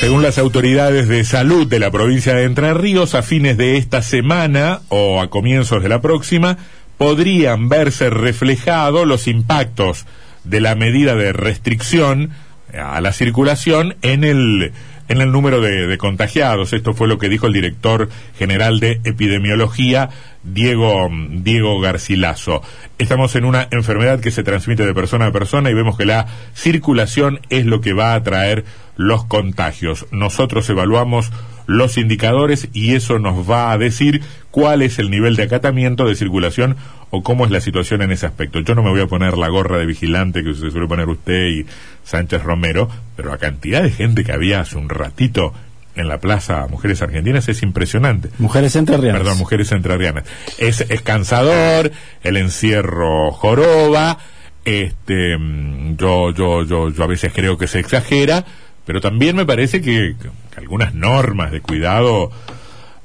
Según las autoridades de salud de la provincia de Entre Ríos, a fines de esta semana o a comienzos de la próxima, podrían verse reflejados los impactos de la medida de restricción a la circulación en el en el número de, contagiados. Esto fue lo que dijo el director general de epidemiología, Diego, Diego Garcilaso. Estamos en una enfermedad que se transmite de persona a persona y vemos que la circulación es lo que va a traer los contagios. Nosotros evaluamos los indicadores y eso nos va a decir cuál es el nivel de acatamiento de circulación o cómo es la situación en ese aspecto. Yo no me voy a poner la gorra de vigilante que se suele poner usted y Sánchez Romero, pero la cantidad de gente que había hace un ratito en la plaza Mujeres Argentinas es impresionante. Mujeres Entrerrianas. Perdón, Mujeres Entrerrianas. Es, es cansador, el encierro joroba, este, mm, yo, yo, yo, yo a veces creo que se exagera, pero también me parece que algunas normas de cuidado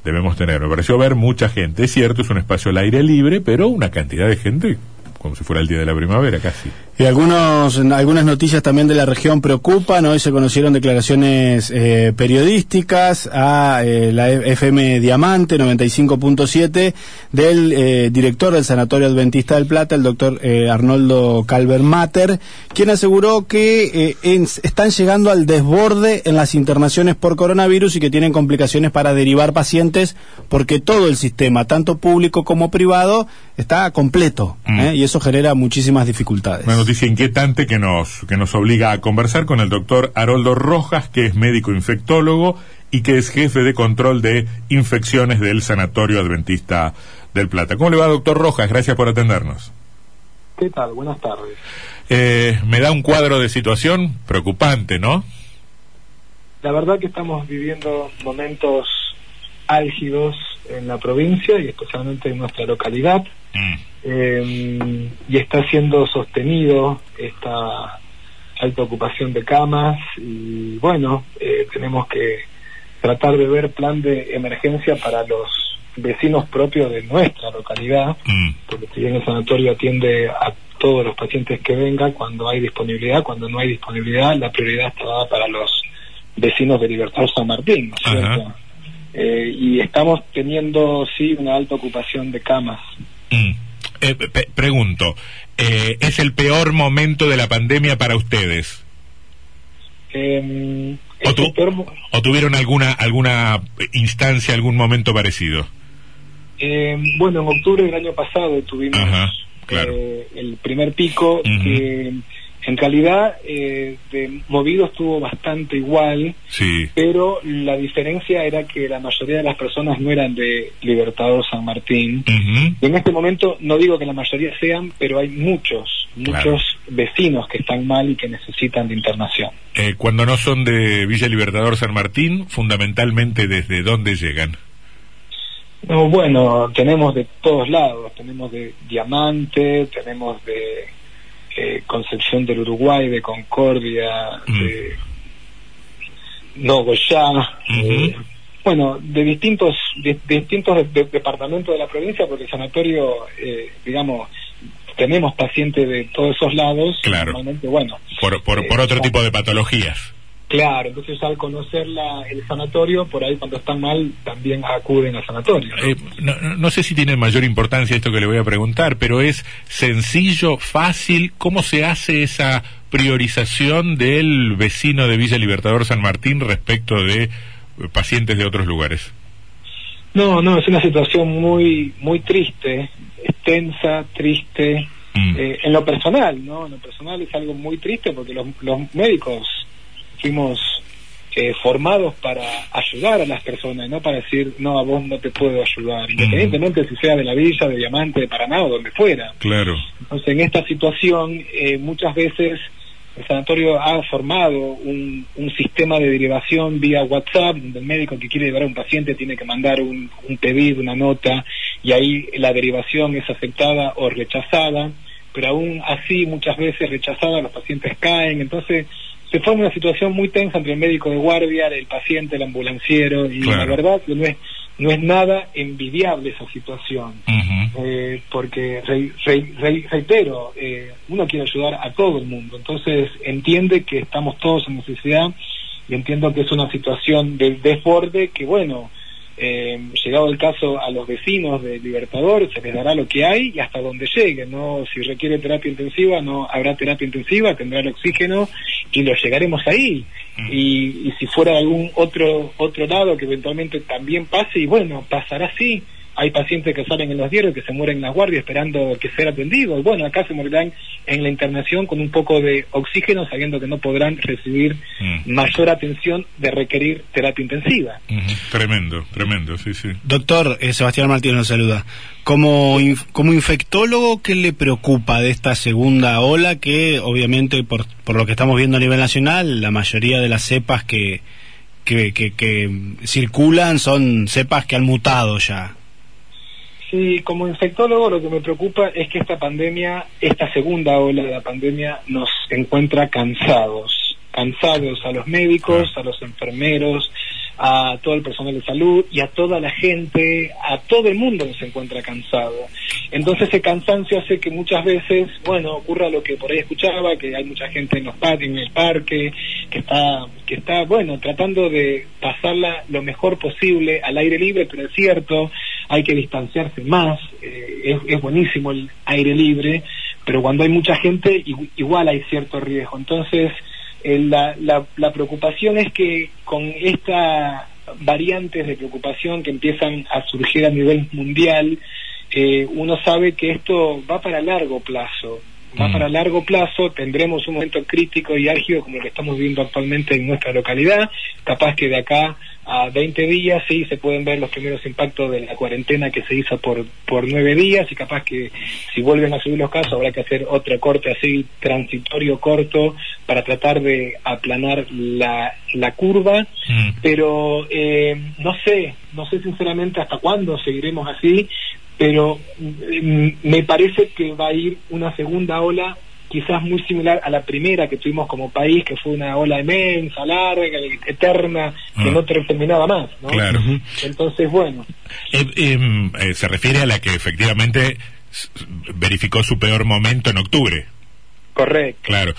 debemos tener. Me pareció ver mucha gente. Es cierto, es un espacio al aire libre, pero una cantidad de gente como si fuera el día de la primavera casi. Y algunos, algunas noticias también de la región preocupan. Hoy se conocieron declaraciones eh, periodísticas a eh, la FM Diamante 95.7 del eh, director del Sanatorio Adventista del Plata, el doctor Arnoldo Calvermater, quien aseguró que están llegando al desborde en las internaciones por coronavirus y que tienen complicaciones para derivar pacientes porque todo el sistema, tanto público como privado, está completo. Mm. Y eso genera muchísimas dificultades noticia inquietante que nos, que nos obliga a conversar con el doctor Haroldo Rojas, que es médico infectólogo y que es jefe de control de infecciones del Sanatorio Adventista del Plata. ¿Cómo le va, doctor Rojas? Gracias por atendernos. ¿Qué tal? Buenas tardes. Eh, me da un cuadro de situación preocupante, ¿no? La verdad que estamos viviendo momentos álgidos en la provincia y especialmente en nuestra localidad. Mm. Em, y está siendo sostenido esta alta ocupación de camas y bueno, eh, tenemos que tratar de ver plan de emergencia para los vecinos propios de nuestra localidad, mm. porque si bien el sanatorio atiende a todos los pacientes que vengan cuando hay disponibilidad, cuando no hay disponibilidad, la prioridad está para los vecinos de Libertad San Martín, eh, y estamos teniendo, sí, una alta ocupación de camas. Mm. Eh, pregunto, eh, ¿es el peor momento de la pandemia para ustedes? Em, o, tuvieron alguna alguna instancia, algún momento parecido? Em, bueno, en octubre del año pasado tuvimos eh, el primer pico que en calidad eh, de movido estuvo bastante igual, sí. pero la diferencia era que la mayoría de las personas no eran de Libertador San Martín. en este momento no digo que la mayoría sean, pero hay muchos, muchos vecinos que están mal y que necesitan de internación. Eh, cuando no son de Villa Libertador San Martín, fundamentalmente desde dónde llegan? No, bueno, tenemos de todos lados, tenemos de Diamante, tenemos de eh, Concepción del Uruguay, de Concordia, mm. de Nogoyá, eh, bueno, de distintos, de, distintos departamentos de la provincia, porque el sanatorio, eh, digamos, tenemos pacientes de todos esos lados. Claro. Bueno, por, por, por otro tipo de patologías. Claro, entonces al conocer la, el sanatorio, por ahí cuando están mal también acuden al sanatorio. Eh, no, sé si tiene mayor importancia esto que le voy a preguntar, pero es sencillo, fácil, ¿cómo se hace esa priorización del vecino de Villa Libertador San Martín respecto de eh, pacientes de otros lugares? No, no, es una situación muy, muy triste, extensa, triste, mm. eh, en lo personal, ¿no? En lo personal es algo muy triste porque los, los médicos fuimos eh, formados para ayudar a las personas, no para decir, no, a vos no te puedo ayudar, independientemente si sea de la Villa, de Diamante, de Paraná o donde fuera. Claro. Entonces, en esta situación, eh, muchas veces el sanatorio ha formado un, un, sistema de derivación vía WhatsApp, donde el médico que quiere llevar a un paciente tiene que mandar un, un pedido, una nota, y ahí la derivación es aceptada o rechazada, pero aún así muchas veces rechazada los pacientes caen, entonces se forma una situación muy tensa entre el médico de guardia, el paciente, el ambulanciero, y la verdad que no es, no es nada envidiable esa situación, eh, porque reitero, eh, uno quiere ayudar a todo el mundo, entonces entiende que estamos todos en necesidad y entiendo que es una situación de desborde que, bueno, eh, llegado el caso a los vecinos de Libertador, se les dará lo que hay y hasta donde llegue, ¿no? Si requiere terapia intensiva, no habrá terapia intensiva, tendrá el oxígeno y lo llegaremos ahí. Mm. Y, y si fuera algún otro, otro lado que eventualmente también pase, y bueno, pasará así hay pacientes que salen en los diarios que se mueren en la guardia esperando que sea atendidos. Bueno, acá se morirán en la internación con un poco de oxígeno, sabiendo que no podrán recibir mm. mayor atención de requerir terapia intensiva. Tremendo, tremendo, sí, sí. Doctor eh, Sebastián Martínez nos saluda. Como, como infectólogo, ¿qué le preocupa de esta segunda ola que, obviamente, por, por lo que estamos viendo a nivel nacional, la mayoría de las cepas que, que, que circulan son cepas que han mutado ya? Sí, como infectólogo lo que me preocupa es que esta pandemia, esta segunda ola de la pandemia, nos encuentra cansados, cansados a los médicos, a los enfermeros, a todo el personal de salud y a toda la gente, a todo el mundo se encuentra cansado. Entonces ese cansancio hace que muchas veces, bueno, ocurra lo que por ahí escuchaba, que hay mucha gente en los patios, en el parque, que está, que está, bueno, tratando de pasarla lo mejor posible al aire libre, pero es cierto, hay que distanciarse más, eh, es, buenísimo el aire libre, pero cuando hay mucha gente igual hay cierto riesgo. Entonces, eh, la, la, preocupación es que con estas variantes de preocupación que empiezan a surgir a nivel mundial, eh, uno sabe que esto va para largo plazo. Mm. para largo plazo, tendremos un momento crítico y álgido como el que estamos viviendo actualmente en nuestra localidad, capaz que de acá a 20 días sí se pueden ver los primeros impactos de la cuarentena que se hizo por, por 9 días y capaz que si vuelven a subir los casos habrá que hacer otro corte así transitorio corto para tratar de aplanar la, la curva, mm. pero eh, no sé, no sé sinceramente hasta cuándo seguiremos así, pero mm, me parece que va a ir una segunda ola quizás muy similar a la primera que tuvimos como país, que fue una ola inmensa, larga, eterna, que ah. no terminaba más. ¿no? Claro. Entonces, bueno. Eh, em, eh, se refiere a la que efectivamente verificó su peor momento en octubre. Correcto. Claro.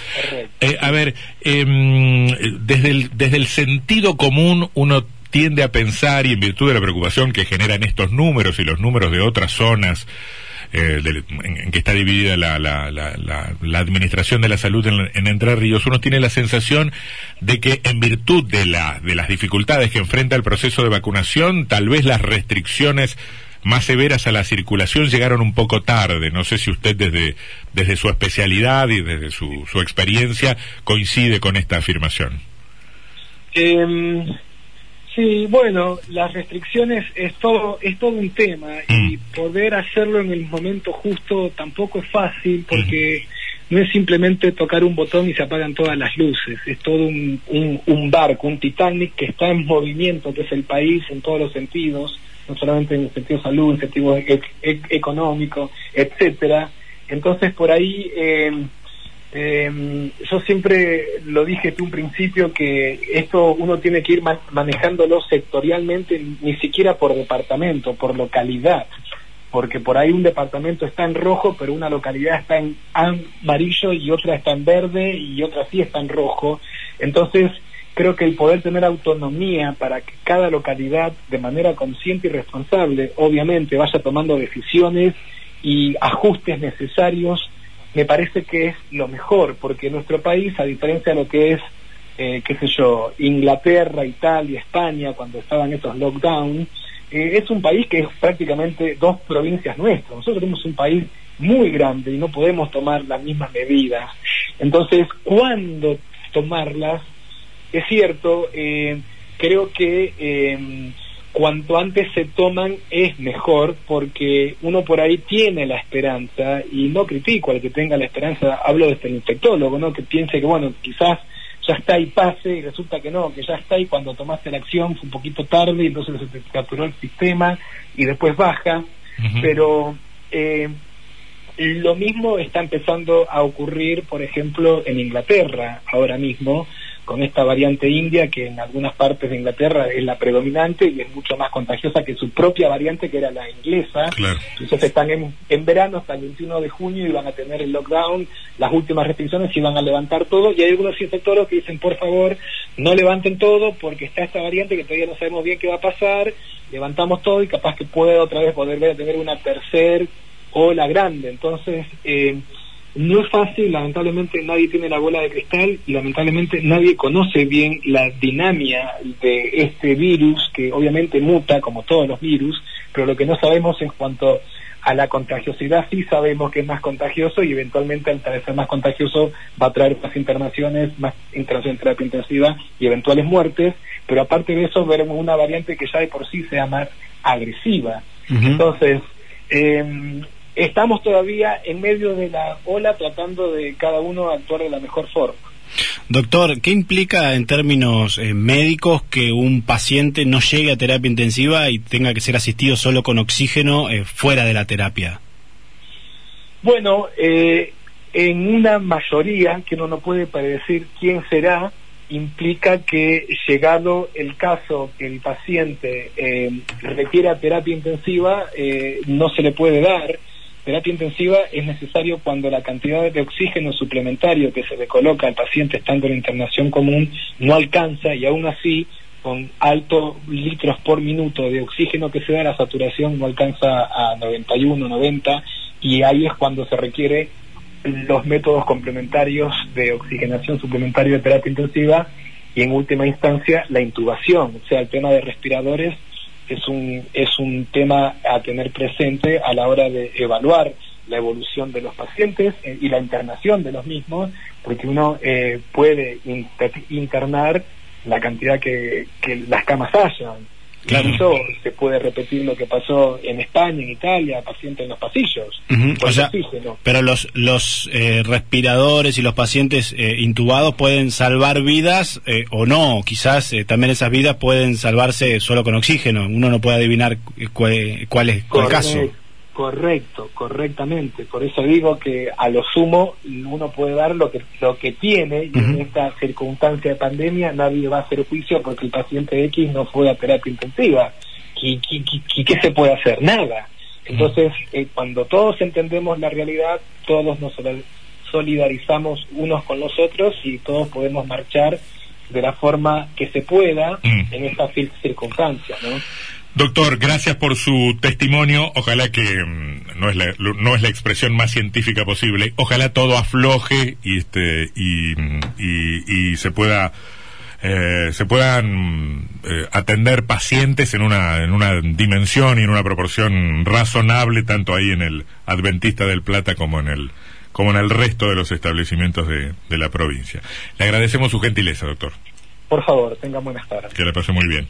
Eh, a ver, em, desde, el, desde el sentido común uno tiende a pensar, y en virtud de la preocupación que generan estos números y los números de otras zonas, eh, en, que está dividida la, la, la, administración de la salud en, Entre Ríos, uno tiene la sensación de que en virtud de, la, de las dificultades que enfrenta el proceso de vacunación, tal vez las restricciones más severas a la circulación llegaron un poco tarde. No sé si usted desde, desde su especialidad y desde su, su experiencia coincide con esta afirmación. Eh, Sí, bueno, las restricciones es todo es todo un tema y mm. poder hacerlo en el momento justo tampoco es fácil porque no es simplemente tocar un botón y se apagan todas las luces, es todo un, un, barco, un Titanic que está en movimiento, que es el país en todos los sentidos, no solamente en el sentido salud, en el sentido e, e, económico, etcétera. Entonces por ahí eh, eh, yo siempre lo dije desde un principio que esto uno tiene que ir manejándolo sectorialmente, ni siquiera por departamento, por localidad, porque por ahí un departamento está en rojo, pero una localidad está en amarillo y otra está en verde y otra sí está en rojo. Entonces, creo que el poder tener autonomía para que cada localidad, de manera consciente y responsable, obviamente vaya tomando decisiones y ajustes necesarios me parece que es lo mejor, porque nuestro país, a diferencia de lo que es, eh, qué sé yo, Inglaterra, Italia, España, cuando estaban estos lockdowns, eh, es un país que es prácticamente dos provincias nuestras. Nosotros tenemos un país muy grande y no podemos tomar las mismas medidas. Entonces, ¿cuándo tomarlas? Es cierto, eh, creo que cuanto antes se toman es mejor porque uno por ahí tiene la esperanza y no critico al que tenga la esperanza, hablo desde el infectólogo, ¿no? que piense que bueno, quizás ya está y pase y resulta que no, que ya está y cuando tomaste la acción fue un poquito tarde y entonces se te capturó el sistema y después baja, pero eh, lo mismo está empezando a ocurrir, por ejemplo, en Inglaterra ahora mismo, con esta variante india que en algunas partes de Inglaterra es la predominante y es mucho más contagiosa que su propia variante que era la inglesa. Entonces están en, en verano hasta el 21 de junio y van a tener el lockdown, las últimas restricciones y van a levantar todo. Y hay algunos infectólogos que dicen, por favor, no levanten todo porque está esta variante que todavía no sabemos bien qué va a pasar. Levantamos todo y capaz que puede otra vez a tener una tercer ola grande. Entonces, eh, no es fácil, lamentablemente nadie tiene la bola de cristal y lamentablemente nadie conoce bien la dinámica de este virus que obviamente muta como todos los virus, pero lo que no sabemos en cuanto a la contagiosidad sí sabemos que es más contagioso y eventualmente al ser más contagioso va a traer más internaciones, más internaciones en terapia intensiva y eventuales muertes, pero aparte de eso veremos una variante que ya de por sí sea más agresiva. Entonces, eh, estamos todavía en medio de la ola tratando de cada uno actuar de la mejor forma. Doctor, ¿qué implica en términos eh, médicos que un paciente no llegue a terapia intensiva y tenga que ser asistido solo con oxígeno eh, fuera de la terapia? Bueno, eh, en una mayoría, que uno no puede predecir quién será, implica que llegado el caso que el paciente requiera terapia intensiva, no se le puede dar terapia intensiva es necesario cuando la cantidad de oxígeno suplementario que se le coloca al paciente estando en internación común no alcanza y aún así con altos litros por minuto de oxígeno que se da la saturación no alcanza a 91, 90 y ahí es cuando se requiere los métodos complementarios de oxigenación suplementaria de terapia intensiva y en última instancia la intubación, o sea, el tema de respiradores es un, es un tema a tener presente a la hora de evaluar la evolución de los pacientes eh, y la internación de los mismos, porque uno eh, puede internar la cantidad que, que las camas hayan. Claro. Incluso se puede repetir lo que pasó en España, en Italia, pacientes en los pasillos. pero los, los eh, respiradores y los pacientes eh, intubados pueden salvar vidas eh, o no. Quizás también esas vidas pueden salvarse solo con oxígeno. Uno no puede adivinar cuál es el caso. Correcto, correctamente. Por eso digo que a lo sumo uno puede dar lo que lo que tiene y en esta circunstancia de pandemia nadie va a hacer juicio porque el paciente X no fue a terapia intensiva. ¿Y, qué se puede hacer? Nada. Entonces, eh, cuando todos entendemos la realidad, todos nos solidarizamos unos con los otros y todos podemos marchar de la forma que se pueda en esta circunstancia, ¿no? Doctor, gracias por su testimonio. Ojalá que mm, no es la, no es la expresión más científica posible. Ojalá todo afloje y este y, y, se pueda eh, se puedan eh, atender pacientes en una en una dimensión y en una proporción razonable tanto ahí en el Adventista del Plata como en el como en el resto de los establecimientos de, de la provincia. Le agradecemos su gentileza, doctor. Por favor, tenga buenas tardes. Que le pase muy bien.